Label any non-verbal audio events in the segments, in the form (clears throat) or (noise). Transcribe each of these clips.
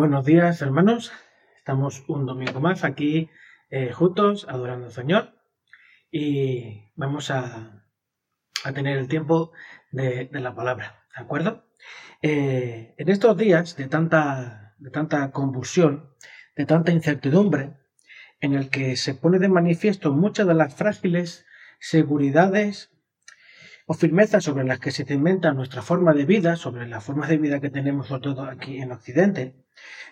Buenos días, hermanos. Estamos un domingo más aquí eh, juntos adorando al Señor y vamos a, tener el tiempo de, la palabra, ¿de acuerdo? Eh, en estos días de tanta, de tanta convulsión, de tanta incertidumbre, en el que se pone de manifiesto muchas de las frágiles seguridades o firmezas sobre las que se cimenta nuestra forma de vida, sobre la forma de vida que tenemos sobre todo aquí en Occidente,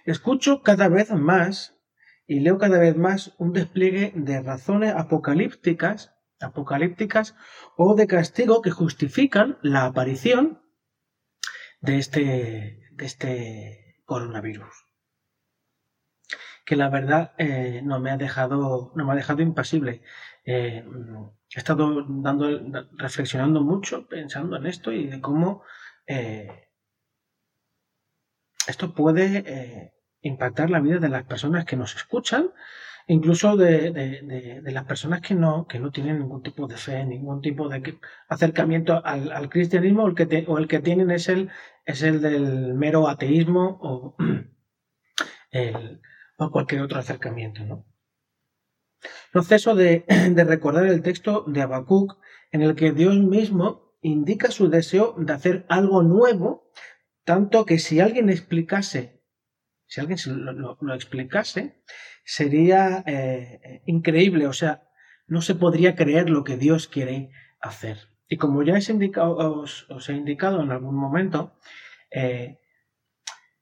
escucho cada vez más y leo cada vez más un despliegue de razones apocalípticas, apocalípticas o de castigo que justifican la aparición de este, de este coronavirus. Que la verdad eh, no me ha dejado, no me ha dejado impasible. Eh, he estado dando, reflexionando mucho, pensando en esto y de cómo eh, esto puede eh, impactar la vida de las personas que nos escuchan, incluso de, las personas que no, que no tienen ningún tipo de fe, ningún tipo de acercamiento al, cristianismo, o el, que o el que tienen es el, es el del mero ateísmo o, (clears throat) o cualquier otro acercamiento. ¿no? No ceso (clears throat) de, recordar el texto de Habacuc en el que Dios mismo indica su deseo de hacer algo nuevo, tanto que si alguien explicase, si alguien lo, explicase, sería eh, increíble, o sea, no se podría creer lo que Dios quiere hacer. Y como ya os, he indicado en algún momento, eh,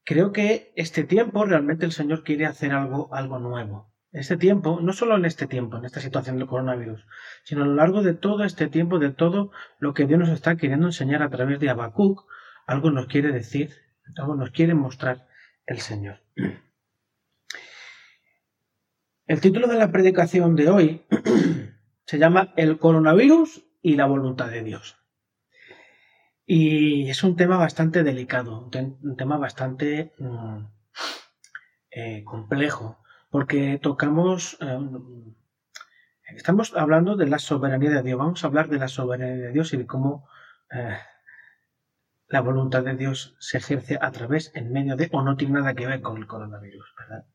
creo que este tiempo realmente el Señor quiere hacer algo, algo nuevo este tiempo, no solo en este tiempo, en esta situación del coronavirus, sino a lo largo de todo este tiempo, de todo lo que Dios nos está queriendo enseñar a través de Habacuc, algo nos quiere decir, algo nos quiere mostrar el Señor. El título de la predicación de hoy (clears throat) se llama El coronavirus y la voluntad de Dios. Y es un tema bastante delicado, un, tema bastante mm, eh, complejo, porque tocamos, eh, estamos hablando de la soberanía de Dios, vamos a hablar de la soberanía de Dios y de cómo eh, la voluntad de Dios se ejerce a través, en medio de, o no tiene nada que ver con el coronavirus, ¿verdad?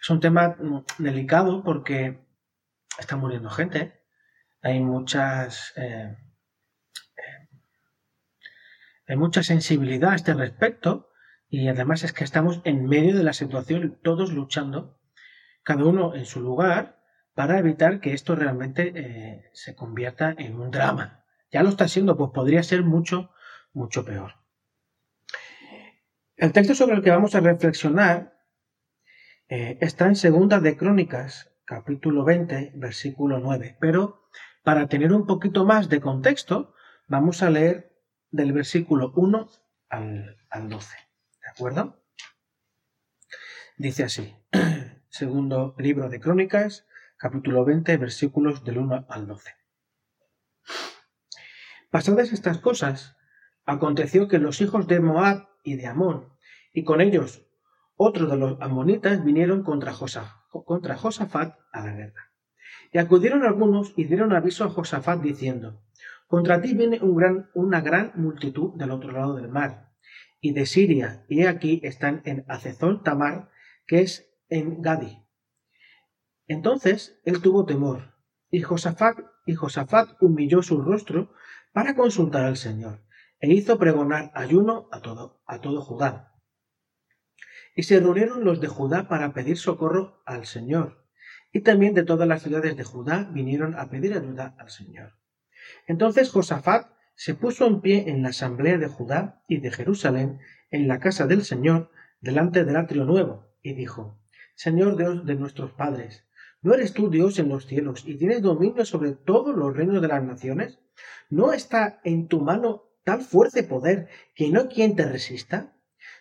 Es un tema delicado porque está muriendo gente, hay muchas... Eh, hay mucha sensibilidad a este respecto y además es que estamos en medio de la situación, todos luchando, cada uno en su lugar, para evitar que esto realmente eh, se convierta en un drama. Ya lo está siendo, pues podría ser mucho, mucho peor. El texto sobre el que vamos a reflexionar eh, está en Segunda de Crónicas, capítulo 20, versículo 9. Pero para tener un poquito más de contexto, vamos a leer del versículo 1 al, al 12 acuerdo? Dice así, (clears throat) segundo libro de Crónicas, capítulo 20, versículos del 1 al 12. Pasadas estas cosas, aconteció que los hijos de Moab y de Amón, y con ellos otros de los amonitas, vinieron contra, Josafat a la guerra. Y acudieron algunos y dieron aviso a Josafat diciendo, Contra ti viene una gran multitud del otro lado del mar, y de Siria, y aquí están en Acezón Tamar, que es en Gadi. Entonces él tuvo temor, y Josafat, y Josafat humilló su rostro para consultar al Señor, e hizo pregonar ayuno a todo, a todo Judá. Y se reunieron los de Judá para pedir socorro al Señor, y también de todas las ciudades de Judá vinieron a pedir ayuda al Señor. Entonces Josafat se puso en pie en la asamblea de Judá y de Jerusalén, en la casa del Señor, delante del atrio nuevo, y dijo, Señor Dios de nuestros padres, ¿no eres tú Dios en los cielos y tienes dominio sobre todos los reinos de las naciones? ¿No está en tu mano tal fuerte poder que no quien te resista?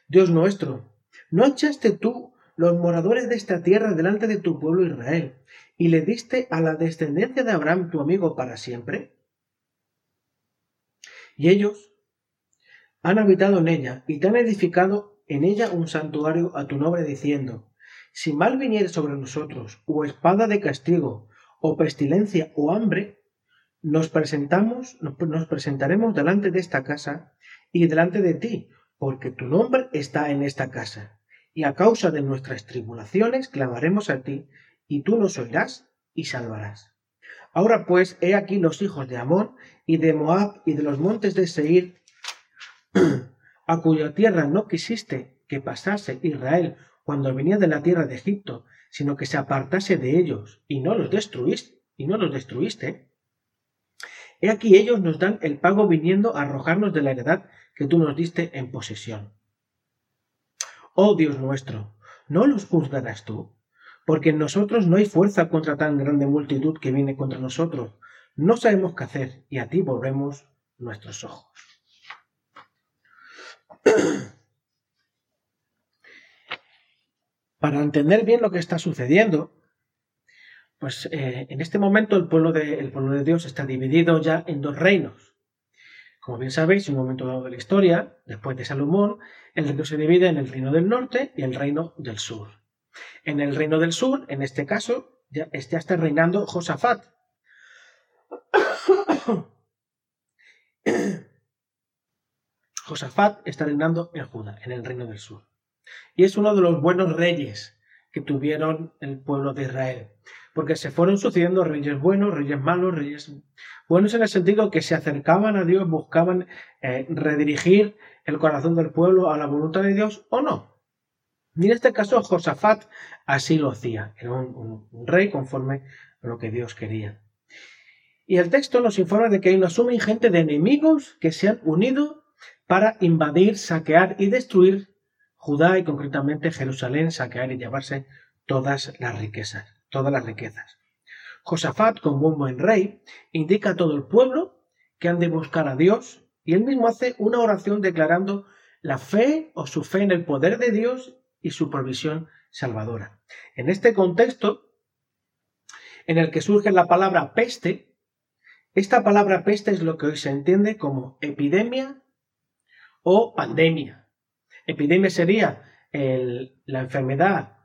Dios nuestro, ¿no echaste tú los moradores de esta tierra delante de tu pueblo Israel y le diste a la descendencia de Abraham tu amigo para siempre? Y ellos han habitado en ella y te han edificado en ella un santuario a tu nombre diciendo, si mal viniere sobre nosotros, o espada de castigo, o pestilencia, o hambre, nos presentamos, nos presentaremos delante de esta casa y delante de ti, porque tu nombre está en esta casa. y a causa de nuestras tribulaciones clamaremos a ti, y tú nos oirás y salvarás. Ahora pues, he aquí los hijos de Amón y de Moab y de los montes de Seir, (clears throat) a cuya tierra no quisiste que pasase Israel cuando venía de la tierra de Egipto, sino que se apartase de ellos, y no los destruiste, y no los destruiste. He aquí ellos nos dan el pago viniendo a arrojarnos de la heredad que tú nos diste en posesión. Oh Dios nuestro, ¿no los juzgarás tú? Porque en nosotros no hay fuerza contra tan grande multitud que viene contra nosotros. No sabemos qué hacer, y a ti volvemos nuestros ojos. Para entender bien lo que está sucediendo, pues eh, en este momento el pueblo, de, pueblo de Dios está dividido ya en dos reinos. Como bien sabéis, en un momento dado de la historia, después de Salomón, el reino se divide en el reino del norte y el reino del sur. En el reino del sur, en este caso, ya, está reinando Josafat. (coughs) Josafat está reinando en Judá, en el reino del sur. Y es uno de los buenos reyes que tuvieron el pueblo de Israel. Porque se fueron sucediendo reyes buenos, reyes malos, reyes buenos en el sentido que se acercaban a Dios, buscaban eh, redirigir el corazón del pueblo a la voluntad de Dios o no. Y en este caso Josafat así lo hacía. Era un, rey conforme a lo que Dios quería. Y el texto nos informa de que hay una suma ingente de enemigos que se han unido para invadir, saquear y destruir Judá y concretamente Jerusalén, saquear y llevarse todas las riquezas, todas las riquezas. Josafat, como un buen rey, indica a todo el pueblo que han de buscar a Dios y él mismo hace una oración declarando la fe o su fe en el poder de Dios y su provisión salvadora. En este contexto, en el que surge la palabra peste, esta palabra peste es lo que hoy se entiende como epidemia o pandemia. Epidemia sería la enfermedad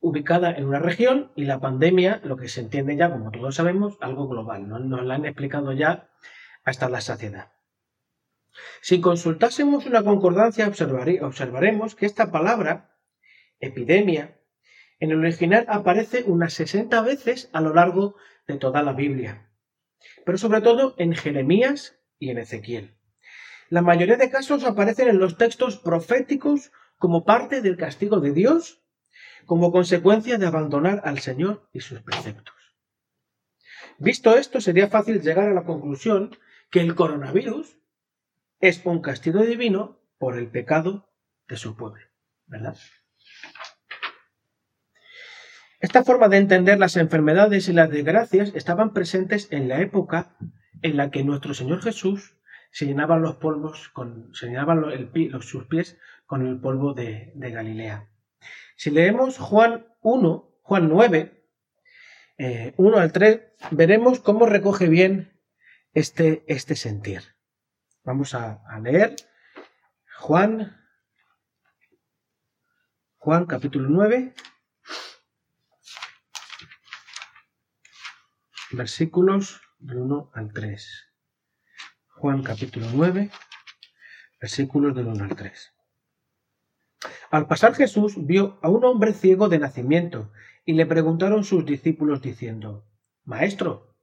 ubicada en una región y la pandemia, lo que se entiende ya, como todos sabemos, algo global. ¿no? Nos la han explicado ya hasta la saciedad. Si consultásemos una concordancia, observaremos que esta palabra, epidemia, en el original aparece unas 60 veces a lo largo de toda la Biblia, pero sobre todo en Jeremías y en Ezequiel. La mayoría de casos aparecen en los textos proféticos como parte del castigo de Dios, como consecuencia de abandonar al Señor y sus preceptos. Visto esto, sería fácil llegar a la conclusión que el coronavirus es un castigo divino por el pecado de su pueblo, ¿verdad? Esta forma de entender las enfermedades y las desgracias estaban presentes en la época en la que nuestro Señor Jesús se llenaban los polvos con, se los, sus pies con el polvo de, Galilea. Si leemos Juan 1, Juan 9, 1 eh, al 3, veremos cómo recoge bien este, este sentir. Vamos a, a leer Juan, Juan capítulo 9, versículos del 1 al 3. Juan capítulo 9, versículos del 1 al 3. Al pasar Jesús vio a un hombre ciego de nacimiento y le preguntaron sus discípulos diciendo, Maestro,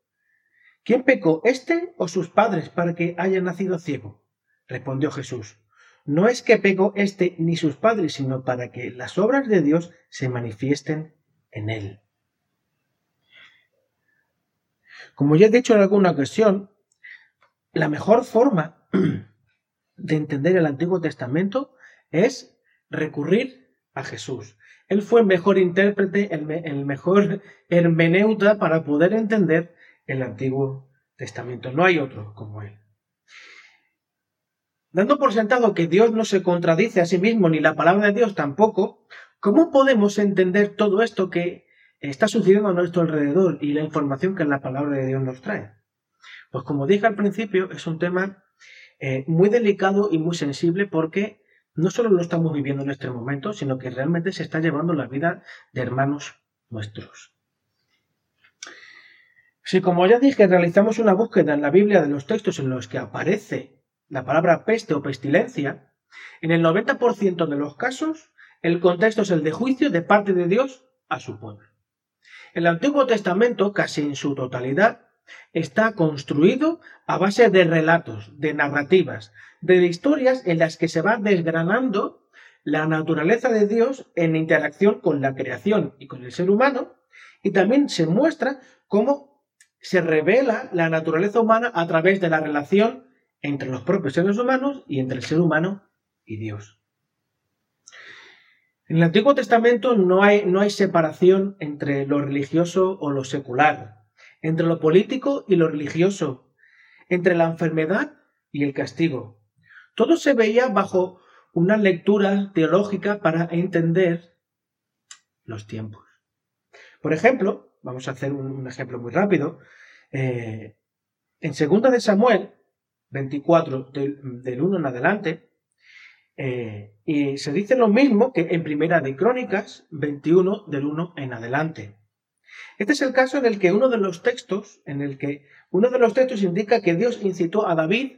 ¿quién pecó, este o sus padres para que haya nacido ciego? Respondió Jesús, no es que pecó este ni sus padres, sino para que las obras de Dios se manifiesten en él. Como ya he dicho en alguna ocasión, la mejor forma de entender el Antiguo Testamento es recurrir a Jesús. Él fue el mejor intérprete, el, mejor hermeneuta para poder entender el Antiguo Testamento. No hay otro como él. Dando por sentado que Dios no se contradice a sí mismo ni la palabra de Dios tampoco, ¿cómo podemos entender todo esto que está sucediendo a nuestro alrededor y la información que la palabra de Dios nos trae? Pues como dije al principio, es un tema eh, muy delicado y muy sensible porque no solo lo estamos viviendo en este momento, sino que realmente se está llevando la vida de hermanos nuestros. Si como ya dije realizamos una búsqueda en la Biblia de los textos en los que aparece la palabra peste o pestilencia, en el 90% de los casos el contexto es el de juicio de parte de Dios a su pueblo. El Antiguo Testamento, casi en su totalidad, está construido a base de relatos, de narrativas, de historias en las que se va desgranando la naturaleza de Dios en interacción con la creación y con el ser humano, y también se muestra cómo se revela la naturaleza humana a través de la relación entre los propios seres humanos y entre el ser humano y Dios. En el Antiguo Testamento no hay, no hay separación entre lo religioso o lo secular, entre lo político y lo religioso, entre la enfermedad y el castigo. Todo se veía bajo una lectura teológica para entender los tiempos. Por ejemplo, vamos a hacer un, ejemplo muy rápido. Eh, en segunda de Samuel 24, del, 1 en adelante, eh, y se dice lo mismo que en Primera de Crónicas 21, del 1 en adelante. Este es el caso en el que uno de los textos, en el que uno de los textos indica que Dios incitó a David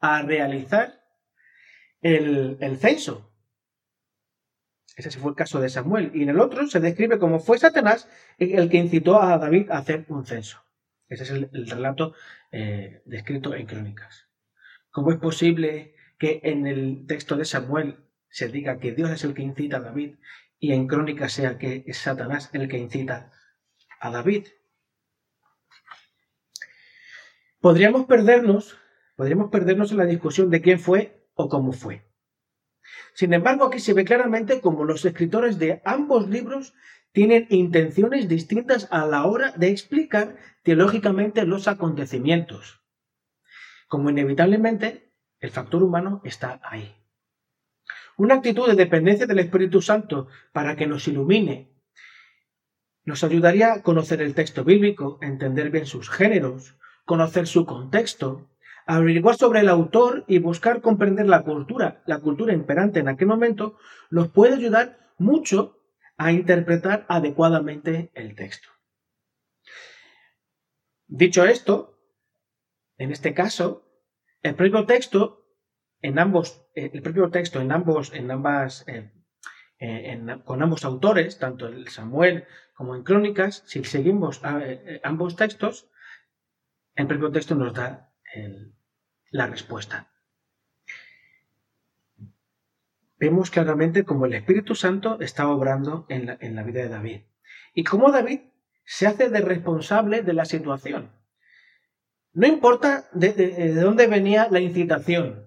a realizar el, el censo. Ese fue el caso de Samuel. Y en el otro se describe como fue Satanás el que incitó a David a hacer un censo. Ese es el, relato eh, descrito en Crónicas. ¿Cómo es posible que en el texto de Samuel se diga que Dios es el que incita a David y en Crónicas sea que es Satanás el que incita a David? Podríamos perdernos, podríamos perdernos en la discusión de quién fue o cómo fue. Sin embargo, aquí se ve claramente cómo los escritores de ambos libros tienen intenciones distintas a la hora de explicar teológicamente los acontecimientos. Como inevitablemente el factor humano está ahí. Una actitud de dependencia del Espíritu Santo para que nos ilumine nos ayudaría a conocer el texto bíblico, entender bien sus géneros, conocer su contexto, averiguar sobre el autor y buscar comprender la cultura, la cultura imperante en aquel momento, nos puede ayudar mucho a interpretar adecuadamente el texto. Dicho esto, en este caso, el propio texto en ambos, el propio texto en ambos, en ambas, eh, eh, con ambos autores, tanto en Samuel como en Crónicas, si seguimos eh, ambos textos, el propio texto nos da la respuesta. Vemos claramente cómo el Espíritu Santo está obrando en la, vida de David y cómo David se hace de responsable de la situación. No importa de, dónde venía la incitación,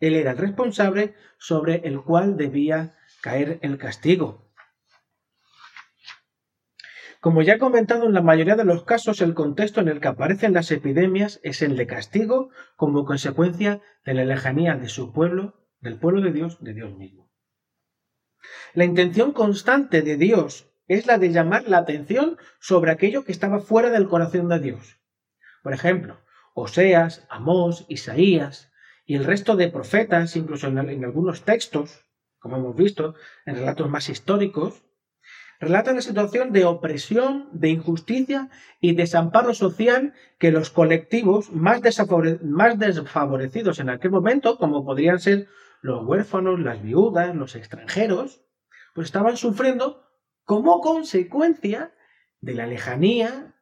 él era el responsable sobre el cual debía caer el castigo. Como ya he comentado, en la mayoría de los casos el contexto en el que aparecen las epidemias es el de castigo como consecuencia de la lejanía de su pueblo, del pueblo de Dios, de Dios mismo. La intención constante de Dios es la de llamar la atención sobre aquello que estaba fuera del corazón de Dios. Por ejemplo, Oseas, Amós, Isaías y el resto de profetas, incluso en, algunos textos, como hemos visto, en relatos más históricos, relata la situación de opresión, de injusticia y desamparo social que los colectivos más desfavorecidos en aquel momento, como podrían ser los huérfanos, las viudas, los extranjeros, pues estaban sufriendo como consecuencia de la lejanía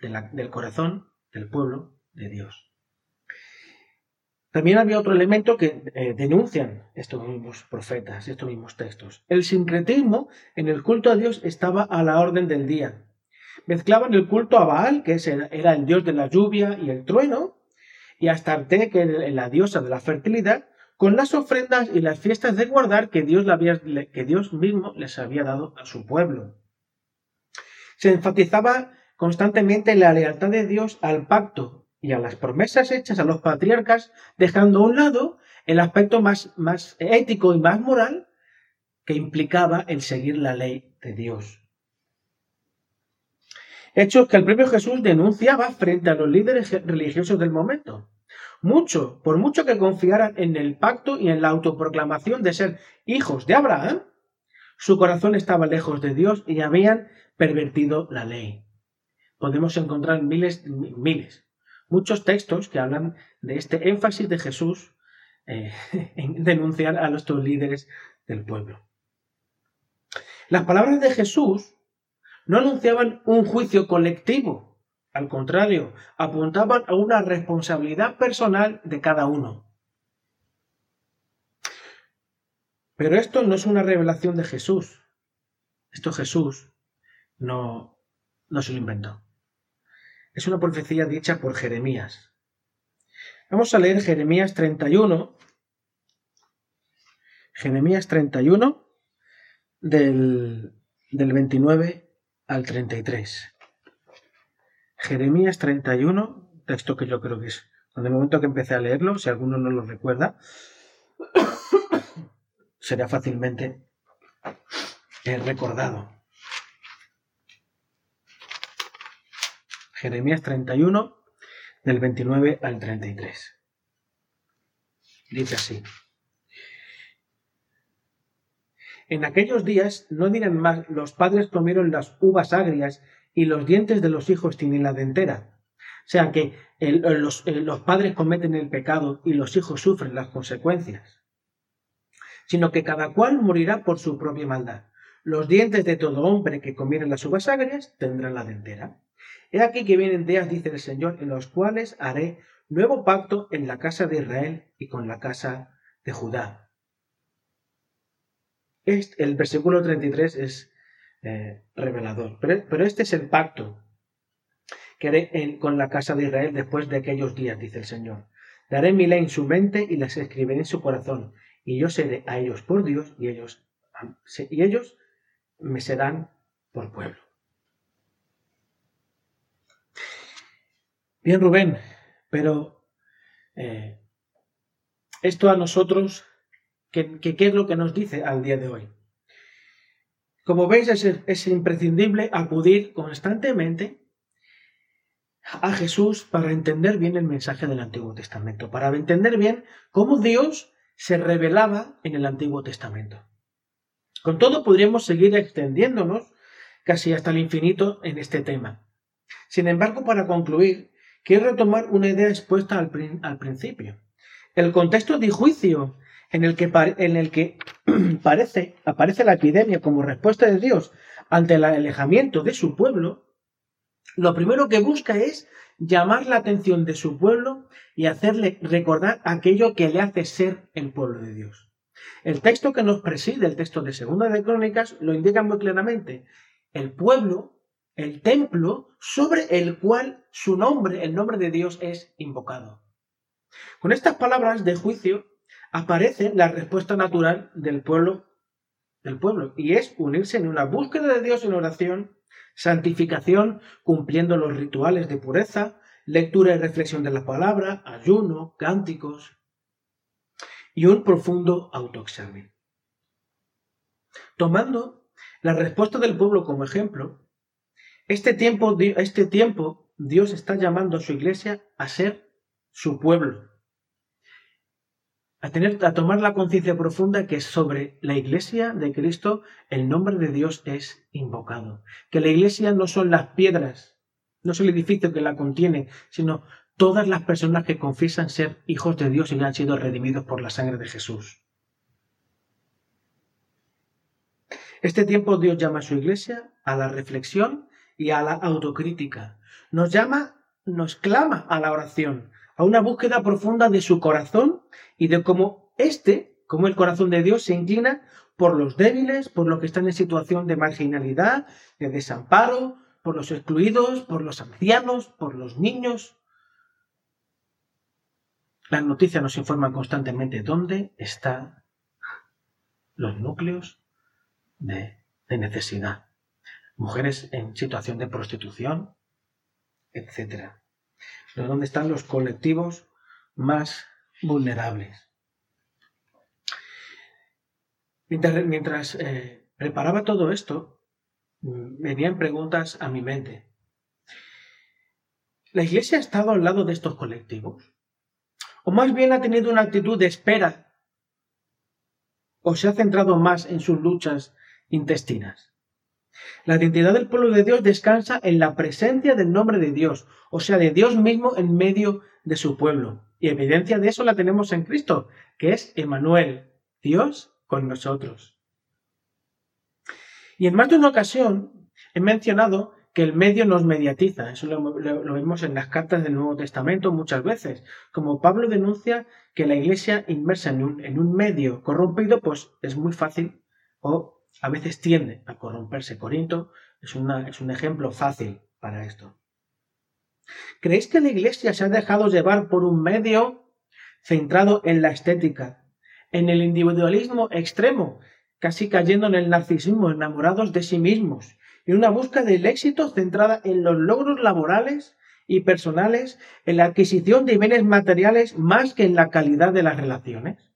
del corazón del pueblo de Dios. También había otro elemento que eh, denuncian estos mismos profetas, estos mismos textos. El sincretismo en el culto a Dios estaba a la orden del día. Mezclaban el culto a Baal, que era el dios de la lluvia y el trueno, y a Astarte, que era la diosa de la fertilidad, con las ofrendas y las fiestas de guardar que Dios, que Dios mismo les había dado a su pueblo. Se enfatizaba constantemente la lealtad de Dios al pacto y a las promesas hechas a los patriarcas, dejando a un lado el aspecto más, más ético y más moral que implicaba el seguir la ley de Dios. Hechos que el propio Jesús denunciaba frente a los líderes religiosos del momento. Mucho, por mucho que confiaran en el pacto y en la autoproclamación de ser hijos de Abraham, su corazón estaba lejos de Dios y habían pervertido la ley. Podemos encontrar miles, miles muchos textos que hablan de este énfasis de Jesús eh, (laughs) en denunciar a nuestros líderes del pueblo. Las palabras de Jesús no anunciaban un juicio colectivo, al contrario, apuntaban a una responsabilidad personal de cada uno. Pero esto no es una revelación de Jesús. Esto Jesús no, no se lo inventó. Es una profecía dicha por Jeremías. Vamos a leer Jeremías 31. Jeremías 31 del, del 29 al 33. Jeremías 31, texto que yo creo que es, en el momento que empecé a leerlo, si alguno no lo recuerda, (coughs) será fácilmente eh, recordado. Jeremías 31, del 29 al 33. Dice así. En aquellos días no dirán más, los padres comieron las uvas agrias y los dientes de los hijos tienen la dentera. O sea que los, los padres cometen el pecado y los hijos sufren las consecuencias. Sino que cada cual morirá por su propia maldad. Los dientes de todo hombre que comiere las uvas agrias tendrán la dentera. He aquí que vienen días, dice el Señor, en los cuales haré nuevo pacto en la casa de Israel y con la casa de Judá el versículo 33 es eh, revelador, pero, este es el pacto que haré con la casa de Israel después de aquellos días, dice el Señor. Daré mi ley en su mente y las escribiré en su corazón, y yo seré a ellos por Dios y ellos, y ellos me serán por pueblo. Bien, Rubén, pero eh, esto a nosotros ¿Qué, es lo que nos dice al día de hoy? Como veis, es, imprescindible acudir constantemente a Jesús para entender bien el mensaje del Antiguo Testamento, para entender bien cómo Dios se revelaba en el Antiguo Testamento. Con todo, podríamos seguir extendiéndonos casi hasta el infinito en este tema. Sin embargo, para concluir, quiero retomar una idea expuesta al, principio. El contexto de juicio en el que, en el que (clears throat) parece, aparece la epidemia como respuesta de Dios ante el alejamiento de su pueblo, lo primero que busca es llamar la atención de su pueblo y hacerle recordar aquello que le hace ser el pueblo de Dios. El texto que nos preside, el texto de Segunda de Crónicas, lo indica muy claramente. El pueblo, el templo sobre el cual su nombre, el nombre de Dios, es invocado. Con estas palabras de juicio, aparece la respuesta natural del pueblo, del pueblo, y es unirse en una búsqueda de Dios en oración, santificación, cumpliendo los rituales de pureza, lectura y reflexión de la palabra, ayuno, cánticos y un profundo autoexamen. Tomando la respuesta del pueblo como ejemplo, este tiempo, este tiempo Dios está llamando a su iglesia a ser su pueblo, a, tener, a tomar la conciencia profunda que sobre la iglesia de Cristo el nombre de Dios es invocado. Que la iglesia no son las piedras, no es el edificio que la contiene, sino todas las personas que confiesan ser hijos de Dios y han sido redimidos por la sangre de Jesús. Este tiempo Dios llama a su iglesia a la reflexión y a la autocrítica. Nos llama, nos clama a la oración, a una búsqueda profunda de su corazón y de cómo éste, como el corazón de Dios, se inclina por los débiles, por los que están en situación de marginalidad, de desamparo, por los excluidos, por los ancianos, por los niños. Las noticias nos informan constantemente dónde están los núcleos de, de necesidad. Mujeres en situación de prostitución, etc dónde están los colectivos más vulnerables. Mientras, eh, preparaba todo esto, mm, venían preguntas a mi mente. ¿La Iglesia ha estado al lado de estos colectivos? ¿O más bien ha tenido una actitud de espera? ¿O se ha centrado más en sus luchas intestinas? La identidad del pueblo de Dios descansa en la presencia del nombre de Dios, o sea, de Dios mismo en medio de su pueblo. Y evidencia de eso la tenemos en Cristo, que es Emanuel, Dios con nosotros. Y en más de una ocasión he mencionado que el medio nos mediatiza. Eso lo, vemos en las cartas del Nuevo Testamento muchas veces. Como Pablo denuncia que la iglesia inmersa en un, en un medio corrompido, pues es muy fácil o a veces tiende a corromperse. Corinto es, es un ejemplo fácil para esto. ¿Creéis que la iglesia se ha dejado llevar por un medio centrado en la estética, en el individualismo extremo, casi cayendo en el narcisismo, enamorados de sí mismos, en una búsqueda del éxito centrada en los logros laborales y personales, en la adquisición de bienes materiales más que en la calidad de las relaciones?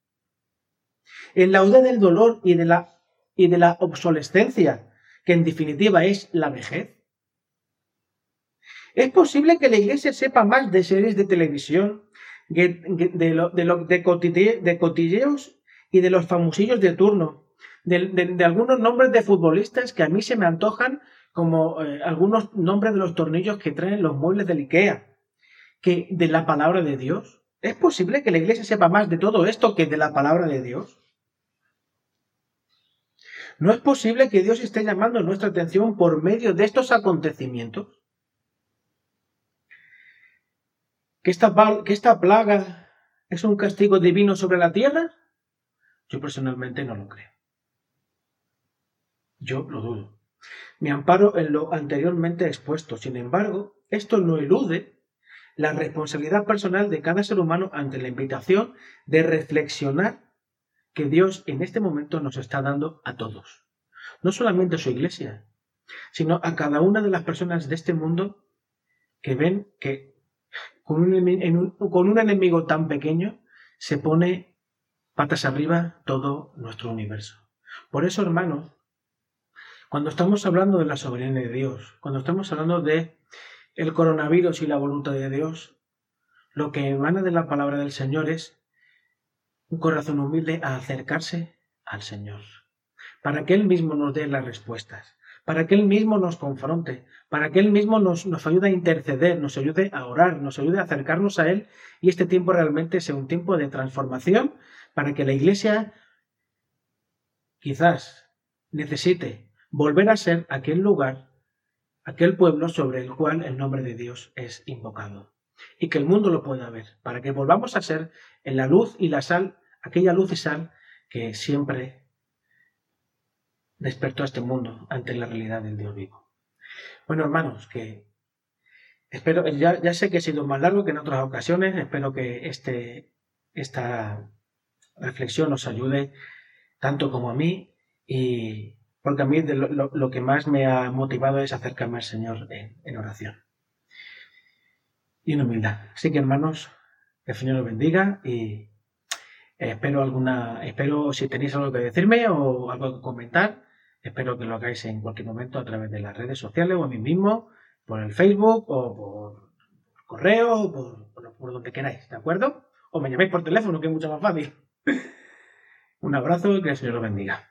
En la auda del dolor y de la, y de la obsolescencia, que en definitiva es la vejez. Es posible que la iglesia sepa más de series de televisión, de, de, cotilleos y de los famosillos de turno, de, algunos nombres de futbolistas que a mí se me antojan como eh, algunos nombres de los tornillos que traen los muebles del IKEA, que de la palabra de Dios. ¿Es posible que la iglesia sepa más de todo esto que de la palabra de Dios? ¿No es posible que Dios esté llamando nuestra atención por medio de estos acontecimientos? ¿Que esta, que esta plaga es un castigo divino sobre la tierra? Yo personalmente no lo creo. Yo lo dudo. Me amparo en lo anteriormente expuesto. Sin embargo, esto no elude la responsabilidad personal de cada ser humano ante la invitación de reflexionar que Dios en este momento nos está dando a todos. No solamente a su iglesia, sino a cada una de las personas de este mundo que ven que con un, con un enemigo tan pequeño se pone patas arriba todo nuestro universo. Por eso, hermanos, cuando estamos hablando de la soberanía de Dios, cuando estamos hablando de el coronavirus y la voluntad de Dios, lo que emana de la palabra del Señor es un corazón humilde a acercarse al Señor, para que Él mismo nos dé las respuestas, para que Él mismo nos confronte, para que Él mismo nos, nos ayude a interceder, nos ayude a orar, nos ayude a acercarnos a Él. Y este tiempo realmente sea un tiempo de transformación para que la Iglesia quizás necesite volver a ser aquel lugar, aquel pueblo sobre el cual el nombre de Dios es invocado. Y que el mundo lo pueda ver, para que volvamos a ser en la luz y la sal, aquella luz y sal que siempre despertó a este mundo ante la realidad del Dios vivo. Bueno, hermanos, que espero, ya, ya, sé que he sido más largo que en otras ocasiones, espero que este, esta reflexión os ayude tanto como a mí y porque a mí lo, que más me ha motivado es acercarme al Señor en, oración y en humildad. Así que hermanos, que el Señor os bendiga y espero alguna, espero si tenéis algo que decirme o algo que comentar, Espero que lo hagáis en cualquier momento a través de las redes sociales o a mí mismo, por el Facebook o por correo o por, por donde queráis, ¿de acuerdo? O me llaméis por teléfono, que es mucho más fácil. (laughs) Un abrazo y que el Señor lo bendiga.